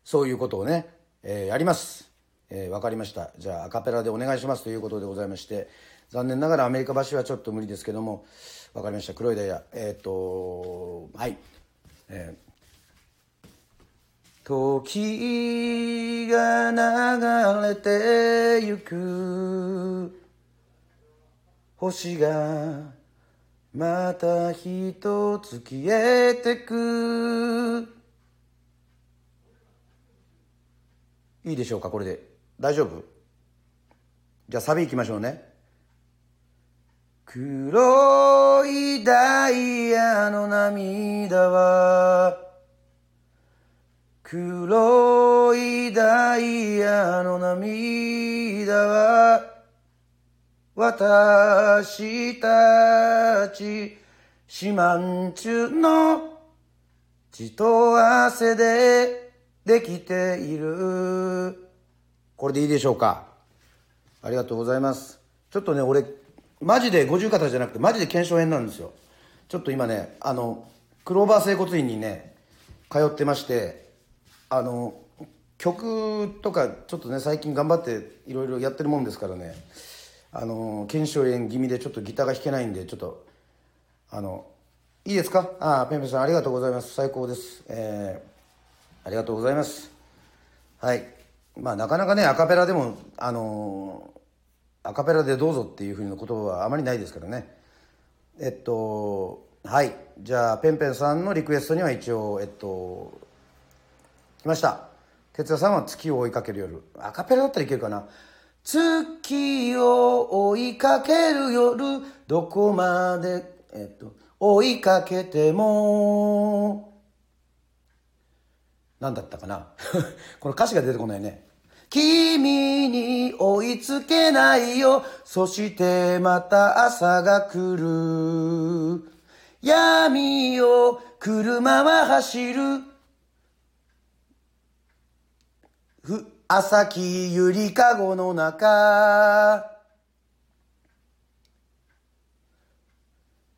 そういうことをね、えー、やります。えー、分かりました。じゃあアカペラでお願いしますということでございまして残念ながらアメリカ橋はちょっと無理ですけども分かりました。黒いダイヤ。えっ、ー、とはい。えー、時が流れてゆく。星がまた一つ消えてく。いいでしょうかこれで。大丈夫？じゃあサビいきましょうね。黒いダイヤの涙は黒いダイヤの涙は私たち四万中の血と汗でできている。これでいいでしょうか。ありがとうございます。ちょっとね俺マジで五十肩じゃなくてマジで腱鞘炎なんですよ。ちょっと今ねあのクローバー整骨院にね通ってましてあの曲とかちょっとね最近頑張っていろいろやってるもんですからねあの腱鞘炎気味でちょっとギターが弾けないんでちょっとあのいいですか？ああペンペンさんありがとうございます。最高です。えー、ありがとうございます。はい。まあなかなかねアカペラでもあのアカペラでどうぞっていうふうなことはあまりないですからね。えっとはい。じゃあペンペンさんのリクエストには一応えっと来ました。哲也さんは月を追いかける夜。アカペラだったらいけるかな。月を追いかける夜。どこまでえっと追いかけても。何だったかな。この歌詞が出てこないね。君に追いつけないよ。そしてまた朝が来る。闇を車は走る。ふ、朝木ゆりかごの中。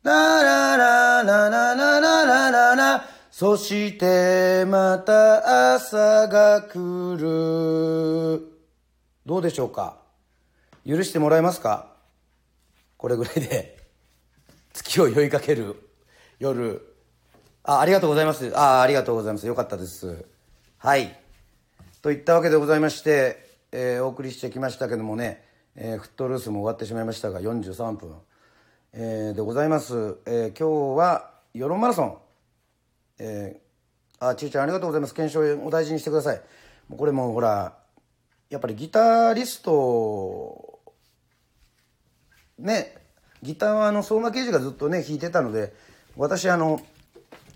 ララそしてまた朝が来る。どうでしょうか？許してもらえますか？これぐらいで。月を酔いかける夜。あ、ありがとうございます。あ、ありがとうございます。よかったです。はい。といったわけでございまして、えー、お送りしてきましたけどもね、えー、フットルースも終わってしまいましたが、43分、えー、でございます。え今日は、世論マラソン。えー、あ、ちいちゃんありがとうございます。検証お大事にしてください。もうこれもほら、やっぱりギタリスト、ね、ギターはあの、相馬刑事がずっとね、弾いてたので、私あの、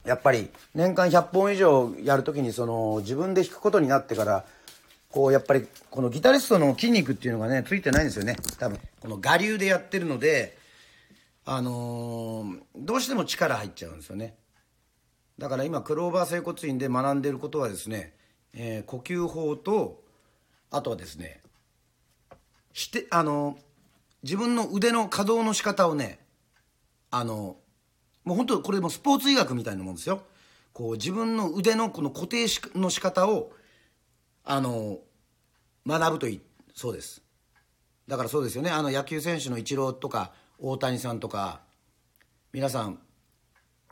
やっぱり年間100本以上やるときにその自分で弾くことになってから、こうやっぱりこのギタリストの筋肉っていうのがね、ついてないんですよね。多分。この我流でやってるので、あのー、どうしても力入っちゃうんですよね。だから今クローバー整骨院で学んでいることはですね、えー、呼吸法とあとはですねしてあの自分の腕の可動の仕方をねあのもう本当これもスポーツ医学みたいなもんですよ。こう自分の腕のこの固定の仕方をあの学ぶといいそうです。だからそうですよね。あの野球選手のイチローとか大谷さんとか皆さん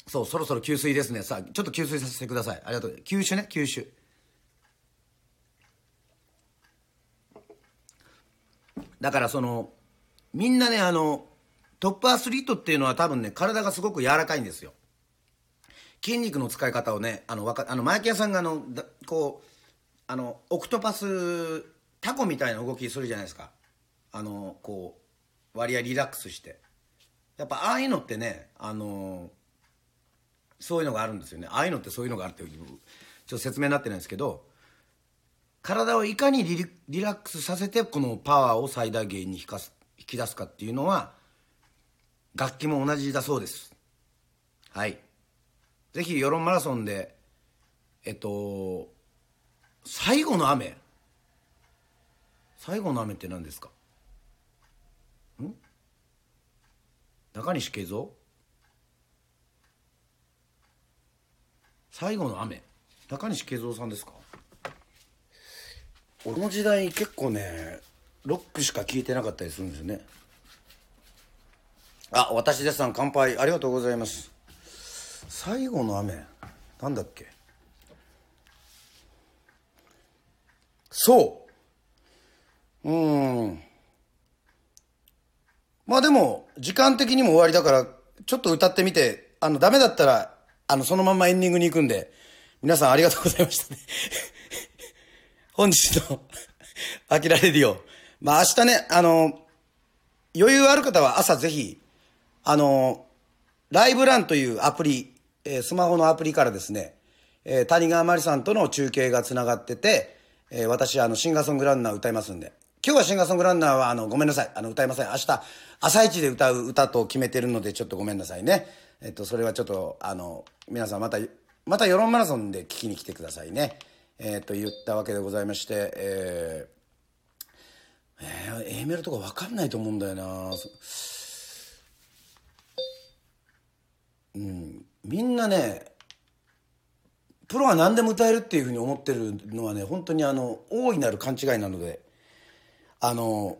そう、そろそろ給水ですね。さあ、ちょっと給水させてください。ありがとう。吸収ね、吸収。だからその、みんなね、あの、トップアスリートっていうのは多分ね、体がすごく柔らかいんですよ。筋肉の使い方をね、あの、わか、あの、マイケンさんがあの、こう、あの、オクトパス、タコみたいな動きするじゃないですか。あの、こう、割合リラックスして。やっぱああいうのってね、あのそういうのがあるんですよね。ああいうのってそういうのがあるっていうちょっと説明になってないんですけど体をいかにリリラックスさせてこのパワーを最大限に引かす引き出すかっていうのは楽器も同じだそうです。はい。ぜひ世論マラソンでえっと最後の雨。最後の雨って何ですか？ん？中西慶三？最後の雨。中西慶三さんですか？俺の時代結構ねロックしか聴いてなかったりするんですよね。あ私です。さん乾杯ありがとうございます。最後の雨なんだっけ？そう。うん。まあでも時間的にも終わりだからちょっと歌ってみてあのダメだったらあのそのままエンディングに行くんで皆さんありがとうございましたね 本日のアキラレディオまあ明日ねあの余裕ある方は朝ぜひあのライブランというアプリ、えー、スマホのアプリからですね、えー、谷川真理さんとの中継がつながってて、えー、私、あの、シンガーソングランナー歌いますんで。今日はシンガーソングランナーは、あの、ごめんなさい。あの、歌いません。明日、朝一で歌う歌と決めてるので、ちょっとごめんなさいね。えっと、それはちょっと、あの、皆さんまた、また世論マラソンで聞きに来てくださいね。えっと、言ったわけでございまして、えー、えー、A メロとかわかんないと思うんだよなうん、みんなねプロは何でも歌えるっていうふうに思ってるのはね本当にあの大いなる勘違いなのであの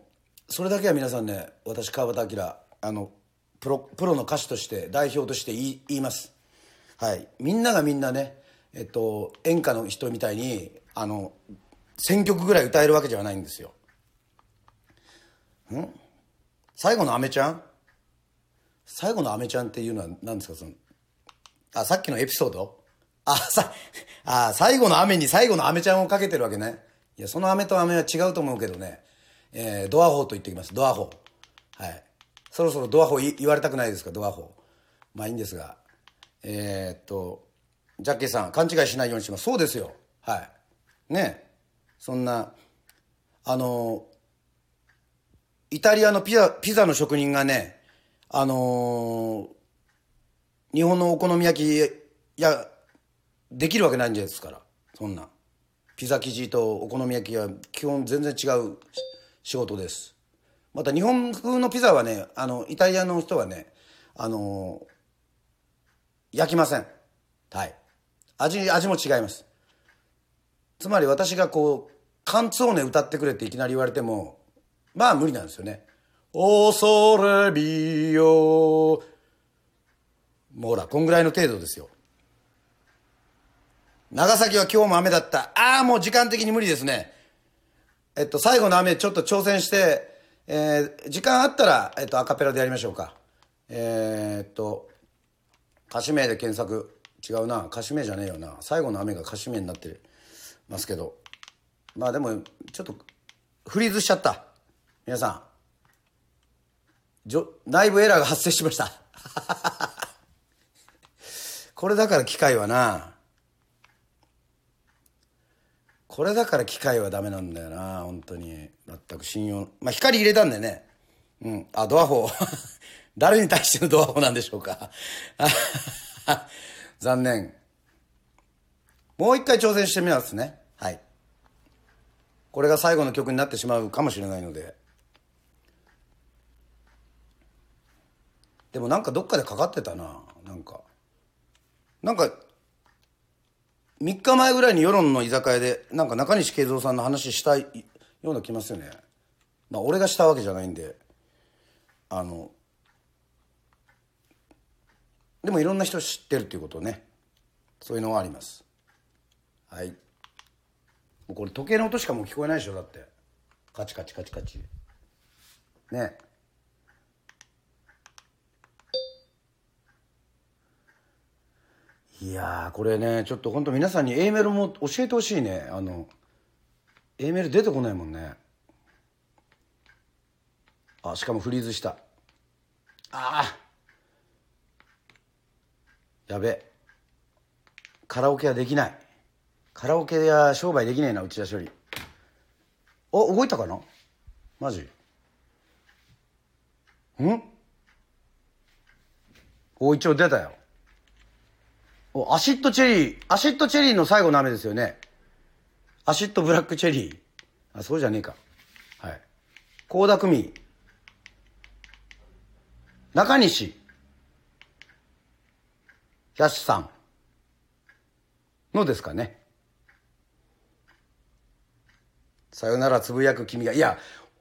それだけは皆さんね私川端明あのプロプロの歌手として代表として言い言いますはいみんながみんなねえっと演歌の人みたいにあの1000曲ぐらい歌えるわけじゃないんですよん？最後のアメちゃん？最後のアメちゃんっていうのは何ですか？そのあさっきのエピソード？あ、さ、あ、最後の雨に最後の雨ちゃんをかけてるわけね。いや、その雨と雨は違うと思うけどね。えー、ドアホーと言ってきます。ドアホー。はい。そろそろドアホ言われたくないですか、ドアホ。まあいいんですが。えー、っと、ジャッケさん、勘違いしないようにします。そうですよ。はい。ねそんな、あの、イタリアのピザ、ピザの職人がね、あのー、日本のお好み焼きいやできるわけないんじゃないですからそんなピザ生地とお好み焼きは基本全然違う仕事ですまた日本風のピザはねあのイタリアの人はねあの焼きません。はい。味味も違います。つまり私がこう「カンツォーネ歌ってくれ」っていきなり言われてもまあ無理なんですよね。恐れびよもうほらこんぐらいの程度ですよ。長崎は今日も雨だった。ああ、もう時間的に無理ですね。えっと、最後の雨ちょっと挑戦して、えー、時間あったら、えっと、アカペラでやりましょうか。えー、っと、歌詞名で検索。違うな。歌詞名じゃねえよな。最後の雨が歌詞名になってますけど。まあでも、ちょっと、フリーズしちゃった。皆さん。じょ内部エラーが発生しました。これだから機械はな、これだから機械はダメなんだよな本当に。全く信用まあ光入れたんだよね。うん。あドアホ。誰に対してのドアホなんでしょうか。残念。もう一回挑戦してみますね。はい。これが最後の曲になってしまうかもしれないので。でもなんかどっかでかかってたななんか。なんか3日前ぐらいに世論の居酒屋でなんか中西慶三さんの話したいような気ますよね。まあ俺がしたわけじゃないんで。あのでもいろんな人知ってるっていうことね。そういうのがあります。はい。もうこれ時計の音しかもう聞こえないでしょだって。カチカチカチカチ。ね。いやこれねちょっと本当皆さんに A メロも教えてほしいね。あの A メロ出てこないもんね。あしかもフリーズした。ああやべ。カラオケはできない。カラオケは商売できないな内田処理。お動いたかな？マジ？ん？お一応出たよ。 Acid Cherry。Acid Cherry の最後の雨ですよね。 Acid Black Cherry。あそうじゃねえか。はい。倖田來未。中西。やしさん。のですかね。さよならつぶやく君が。いや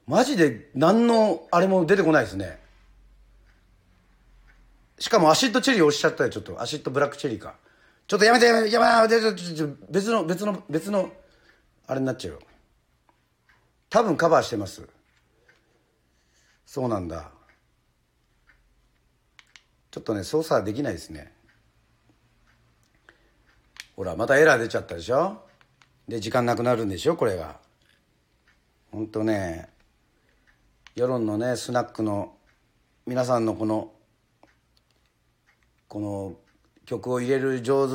マジで何のあれも出てこないですね。しかも Acid Cherry 押しちゃったよちょっと。 Acid Black Cherry か。ちょっとやめてやめてやめてやめてちょちょ別の別の別のあれになっちゃうよ。多分カバーしてます。そうなんだ。ちょっとね操作できないですね。ほらまたエラー出ちゃったでしょ？で時間なくなるんでしょ？これが。ほんとね与論のねスナックの皆さんのこのこの曲を入れる上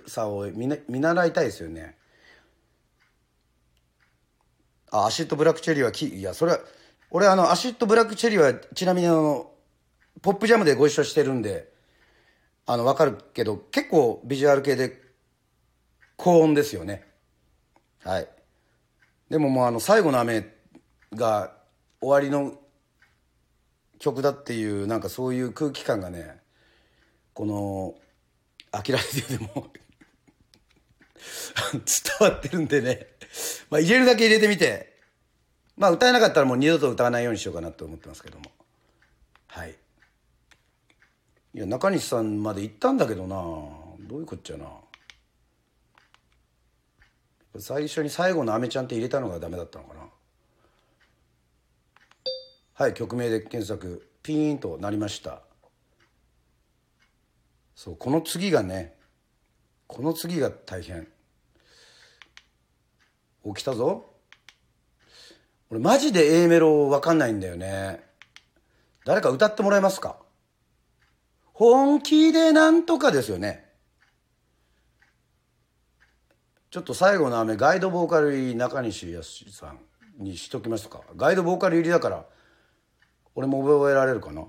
手さを見,、見習いたいですよね。あ Acid Black Cherry はきいやそれは俺あの Acid Black Cherry はちなみにあのポップジャムでご一緒してるんであの分かるけど結構ビジュアル系で高音ですよね。はい。でももうあの最後の雨が終わりの曲だっていうなんかそういう空気感がねこの「諦めて」でも 伝わってるんでね、まあ、入れるだけ入れてみて。まあ歌えなかったらもう二度と歌わないようにしようかなと思ってますけども。はい。いや中西さんまで行ったんだけどな。どういうこっちゃな。最初に最後の「アメちゃん」って入れたのがダメだったのかな。はい曲名で検索。ピーンとなりました。そうこの次がねこの次が大変。起きたぞ。俺マジで A メロわかんないんだよね。誰か歌ってもらえますか？本気でなんとかですよね。ちょっと最後の雨ガイドボーカル入り中西康さんにしときますか？ガイドボーカル入りだから俺も覚えられるかな？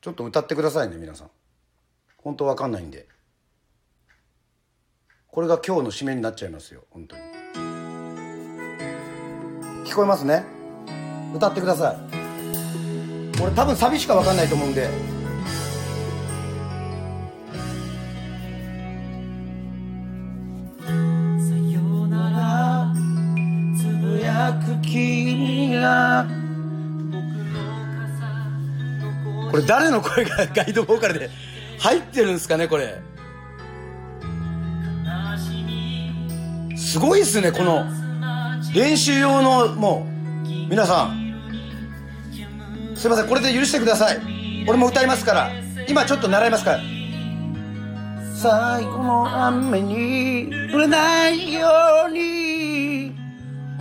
ちょっと歌ってくださいね皆さん。本当わかんないんで。これが今日の締めになっちゃいますよ本当に。聞こえますね？歌ってください。俺多分サビしかわかんないと思うんで。れ誰の声がガイドボーカルで入ってるんですかねこれ。すごいっすねこの練習用のもう皆さん。すいませんこれで許してください。俺も歌いますから。今ちょっと習いますから。最後の雨に濡れないように。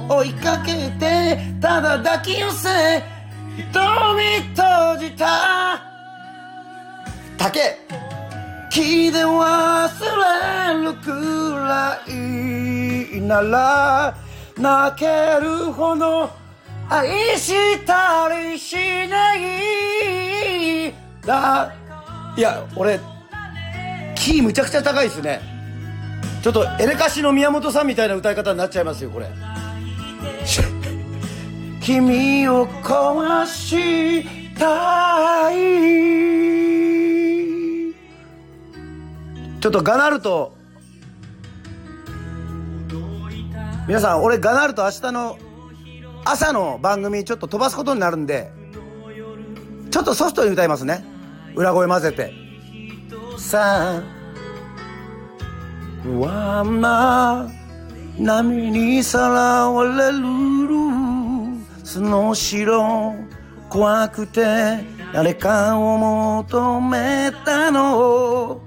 追いかけてただ抱き寄せ瞳閉じた。竹木で忘れるくらいなら泣けるほど愛したりしない。だいや俺キーむちゃくちゃ高いですね。ちょっとエレカシの宮本さんみたいな歌い方になっちゃいますよこれ。君を壊したい。ちょっとガナルト。皆さん俺ガナルト明日の朝の番組ちょっと飛ばすことになるんでちょっとソフトに歌いますね。裏声混ぜて。さあ。不安な波にさらわれる。その城怖くて誰かを求めたの。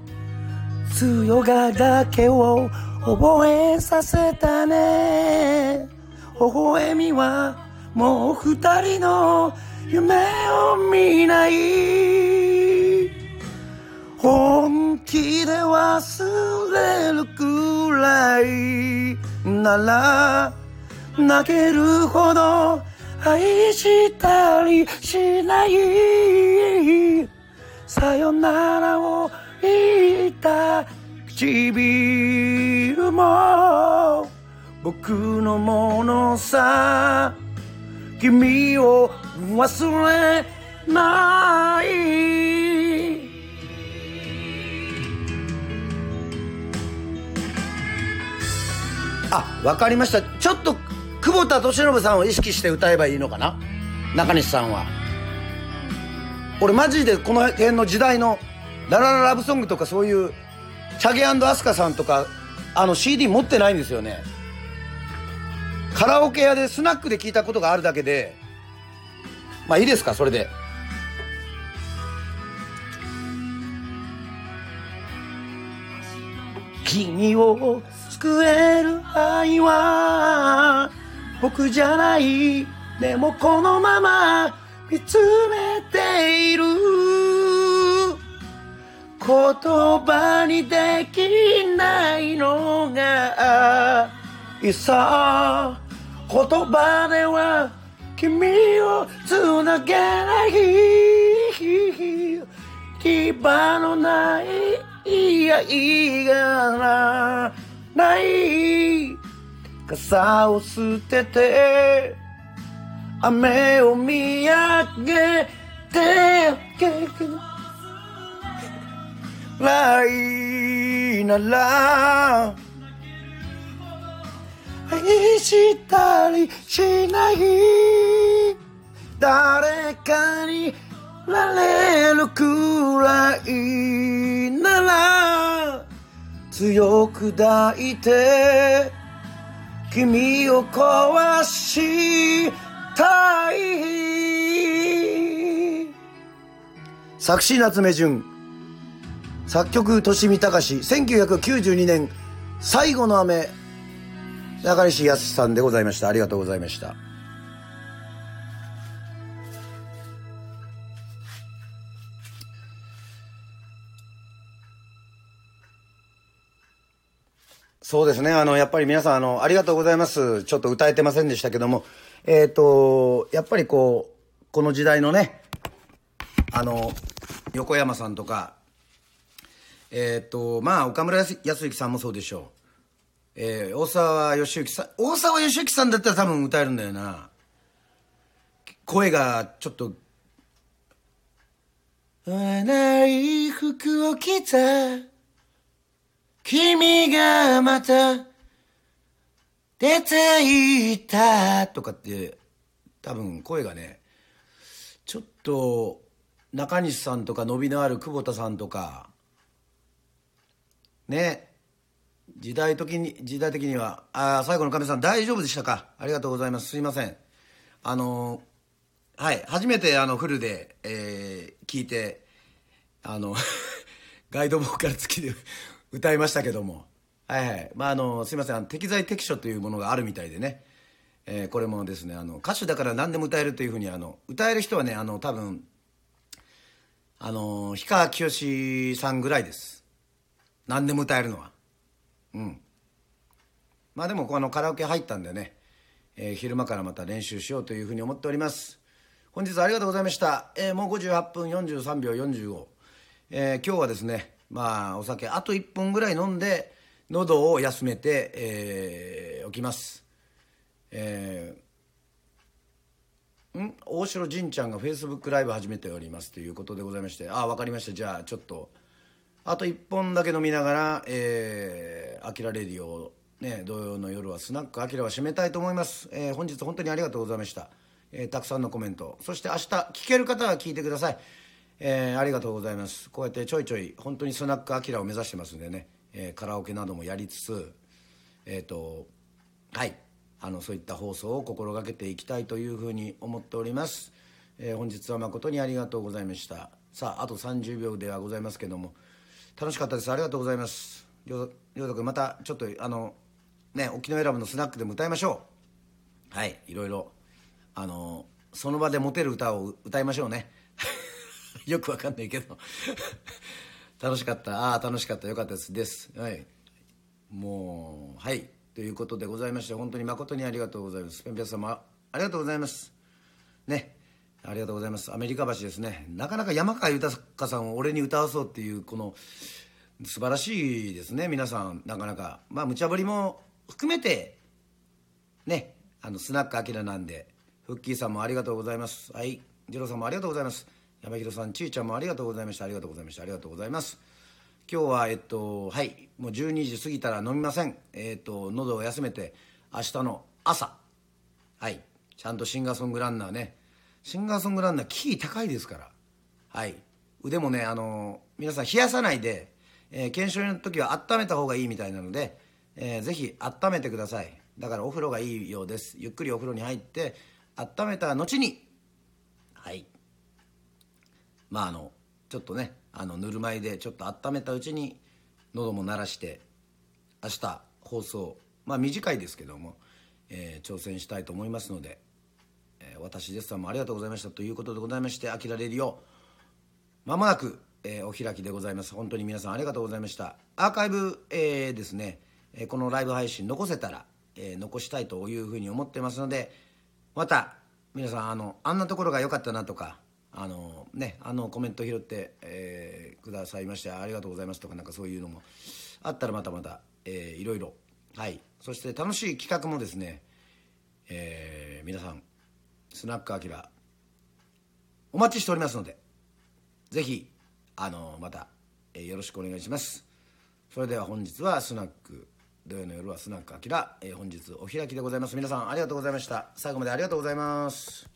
強がだけを覚えさせたね。微笑みはもう二人の夢を見ない。本気で忘れるくらいなら泣けるほど愛したりしないさよならを言った唇も僕のものさ君を忘れないあわかりました。ちょっと久保田利伸さんを意識して歌えばいいのかな？中西さんは。俺マジでこの辺の時代のララララブソングとかそういうチャゲアスカさんとかあの CD 持ってないんですよね。カラオケ屋でスナックで聞いたことがあるだけでまあいいですかそれで。君を救える愛は僕じゃない。でもこのまま見つめている。言葉にできないのがいさ。言葉では君をつなげない。牙のない愛がない傘を捨てて雨を見上げて来なら愛したりしない。誰かになれるくらいなら強く抱いて君を壊したい。作詞夏目淳。作曲利見隆1992年。最後の雨。中西康さんでございました。ありがとうございました。そうですね。あの、やっぱり皆さん、あの、ありがとうございます。ちょっと歌えてませんでしたけども、えっ、と、やっぱりこう、この時代のね、あの、横山さんとか、えっ、と、まあ、岡村康之さんもそうでしょう。えー大沢義行さん、大沢義行さんだったら多分歌えるんだよな。声がちょっと、合わない服を着た君がまた出て行ったとかって、多分声がね、ちょっと、中西さんとか伸びのある久保田さんとか、ね、時代的に、時代的には、あー最後の亀さん大丈夫でしたか？ありがとうございます。すいません。あのはい、初めてあのフルで、えー聞いて、あの、ガイドボーカル付きで歌いましたけども、はいはい。まあ、あの、すいません、あの適材適所というものがあるみたいでね、えーこれもですね、あの、歌手だから何でも歌えるというふうに、あの、歌える人はね、あの、多分、あの、氷川きよしさんぐらいです。何でも歌えるのは。うん。まあでも、このカラオケ入ったんでね、えー昼間からまた練習しようというふうに思っております。本日はありがとうございました。えーもう58分43秒45。えー今日はですね、まあ、お酒あと1本ぐらい飲んで、喉を休めて、えーおきます。えーん？大城仁ちゃんがフェイスブックライブ始めておりますということでございまして、ああ、わかりました。じゃあ、ちょっと、あと1本だけ飲みながら、えー、アキラレディオ、ね、土曜の夜はスナックアキラは締めたいと思います。えー本日本当にありがとうございました。えーたくさんのコメント。そして明日、聞ける方は聞いてください。えーありがとうございます。こうやってちょいちょい、本当にスナックアキラを目指してますんでね、えーカラオケなどもやりつつ、えっ、と、はい。あの、そういった放送を心がけていきたいというふうに思っております。え本日は誠にありがとうございました。さあ、あと30秒ではございますけども、楽しかったです。ありがとうございます。りょうりょうたくん、またちょっと、あの、ね、沖永良部のスナックでも歌いましょう。はい、いろいろ、あの、その場でモテる歌を歌いましょうね。よくわかんないけど。楽しかった。ああ楽しかった。よかったです。です。はい。もうはい。ということでございまして本当に誠にありがとうございます。ペンペン様ありがとうございます。ね。ありがとうございます。アメリカ橋ですね。なかなか山川豊さんを俺に歌わそうっていうこの素晴らしいですね。皆さんなかなか。まあ無茶ぶりも含めてね。あのスナックアキラなんでフッキーさんもありがとうございます。はい。ジローさんもありがとうございます。山広さんちいちゃんもありがとうございました。ありがとうございました。ありがとうございます。今日はえっとはい。もう12時過ぎたら飲みません。えっと喉を休めて明日の朝。はい。ちゃんとシンガーソングランナーね。シンガーソングランナーキー高いですから。はい。腕もねあの皆さん冷やさないで、えー、研修の時は温めた方がいいみたいなので、えー、ぜひ温めてください。だからお風呂がいいようです。ゆっくりお風呂に入って温めた後に。はい。まああのちょっとねあのぬるま湯でちょっと温めたうちに喉も鳴らして明日放送まあ短いですけども、えー、挑戦したいと思いますので、えー、私ですさんもありがとうございましたということでございまして「あきられるよ」まもなく、えー、お開きでございます。本当に皆さんありがとうございました。アーカイブ、えー、ですね、えこのライブ配信残せたら、え残したいというふうに思ってますのでまた皆さんあのあんなところが良かったなとかあのねあのコメント拾って、えー、くださいましてありがとうございますとかなんかそういうのもあったらまたまた、えー、いろいろ。はい。そして楽しい企画もですね、えー、皆さんスナックアキラお待ちしておりますのでぜひあのまた、えー、よろしくお願いします。それでは本日はスナック土曜の夜はスナックアキラ、え、本日お開きでございます。皆さんありがとうございました。最後までありがとうございます。